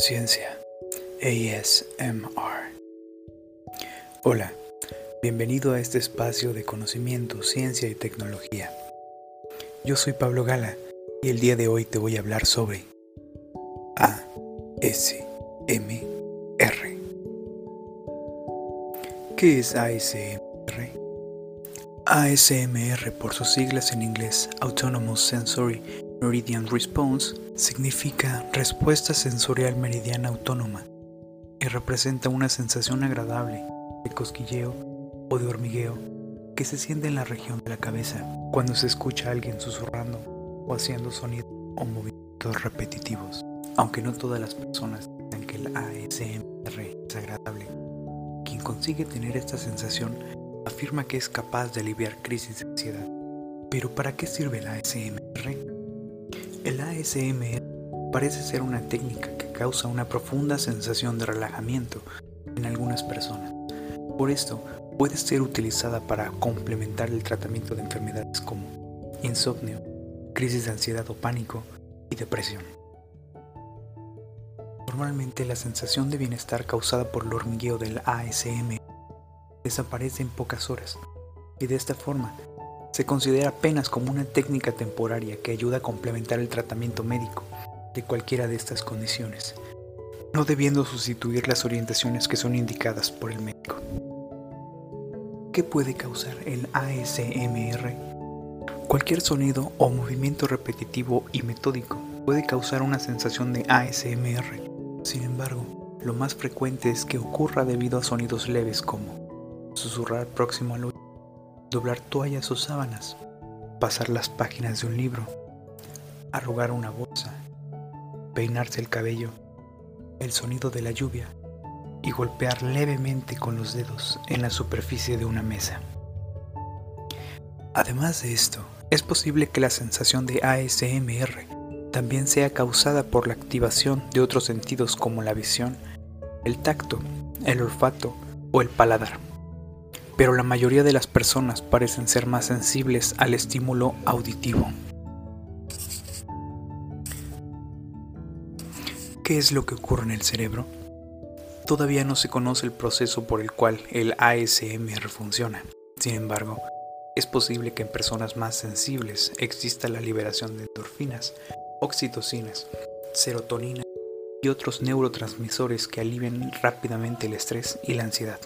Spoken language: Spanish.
conciencia, ASMR. Hola, bienvenido a este espacio de conocimiento, ciencia y tecnología. Yo soy Pablo Gala y el día de hoy te voy a hablar sobre ASMR. ¿Qué es ASMR? ASMR por sus siglas en inglés Autonomous Sensory Meridian Response significa respuesta sensorial meridiana autónoma y representa una sensación agradable de cosquilleo o de hormigueo que se siente en la región de la cabeza cuando se escucha a alguien susurrando o haciendo sonidos o movimientos repetitivos. Aunque no todas las personas dicen que el ASMR es agradable, quien consigue tener esta sensación afirma que es capaz de aliviar crisis de ansiedad. Pero ¿para qué sirve el ASMR? El ASMR parece ser una técnica que causa una profunda sensación de relajamiento en algunas personas. Por esto, puede ser utilizada para complementar el tratamiento de enfermedades como insomnio, crisis de ansiedad o pánico y depresión. Normalmente la sensación de bienestar causada por el hormigueo del ASMR desaparece en pocas horas y de esta forma se considera apenas como una técnica temporaria que ayuda a complementar el tratamiento médico de cualquiera de estas condiciones, no debiendo sustituir las orientaciones que son indicadas por el médico. ¿Qué puede causar el ASMR? Cualquier sonido o movimiento repetitivo y metódico puede causar una sensación de ASMR. Sin embargo, lo más frecuente es que ocurra debido a sonidos leves como susurrar próximo al oído doblar toallas o sábanas, pasar las páginas de un libro, arrugar una bolsa, peinarse el cabello, el sonido de la lluvia y golpear levemente con los dedos en la superficie de una mesa. Además de esto, es posible que la sensación de ASMR también sea causada por la activación de otros sentidos como la visión, el tacto, el olfato o el paladar pero la mayoría de las personas parecen ser más sensibles al estímulo auditivo. ¿Qué es lo que ocurre en el cerebro? Todavía no se conoce el proceso por el cual el ASMR funciona. Sin embargo, es posible que en personas más sensibles exista la liberación de endorfinas, oxitocinas, serotonina y otros neurotransmisores que alivien rápidamente el estrés y la ansiedad.